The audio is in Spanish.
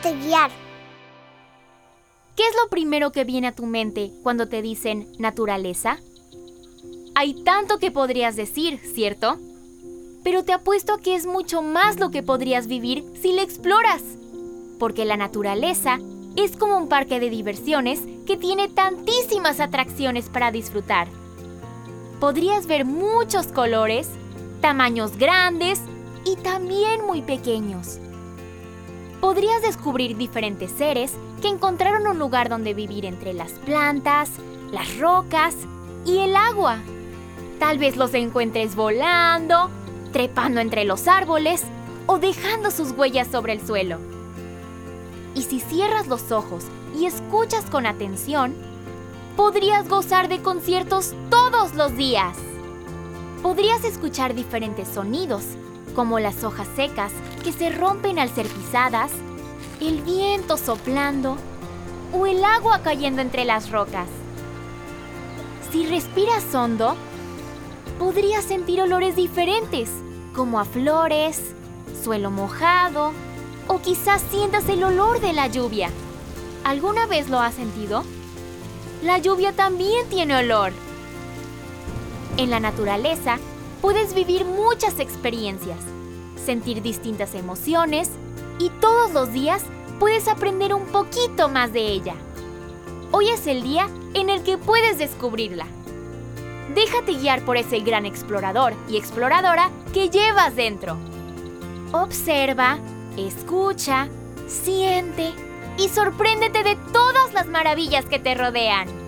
Guiar. ¿Qué es lo primero que viene a tu mente cuando te dicen naturaleza? Hay tanto que podrías decir, ¿cierto? Pero te apuesto a que es mucho más lo que podrías vivir si la exploras. Porque la naturaleza es como un parque de diversiones que tiene tantísimas atracciones para disfrutar. Podrías ver muchos colores, tamaños grandes y también muy pequeños. Podrías descubrir diferentes seres que encontraron un lugar donde vivir entre las plantas, las rocas y el agua. Tal vez los encuentres volando, trepando entre los árboles o dejando sus huellas sobre el suelo. Y si cierras los ojos y escuchas con atención, podrías gozar de conciertos todos los días. Podrías escuchar diferentes sonidos, como las hojas secas que se rompen al ser pisadas, el viento soplando o el agua cayendo entre las rocas. Si respiras hondo, podrías sentir olores diferentes, como a flores, suelo mojado o quizás sientas el olor de la lluvia. ¿Alguna vez lo has sentido? La lluvia también tiene olor. En la naturaleza puedes vivir muchas experiencias, sentir distintas emociones y todos los días puedes aprender un poquito más de ella. Hoy es el día en el que puedes descubrirla. Déjate guiar por ese gran explorador y exploradora que llevas dentro. Observa, escucha, siente y sorpréndete de todas las maravillas que te rodean.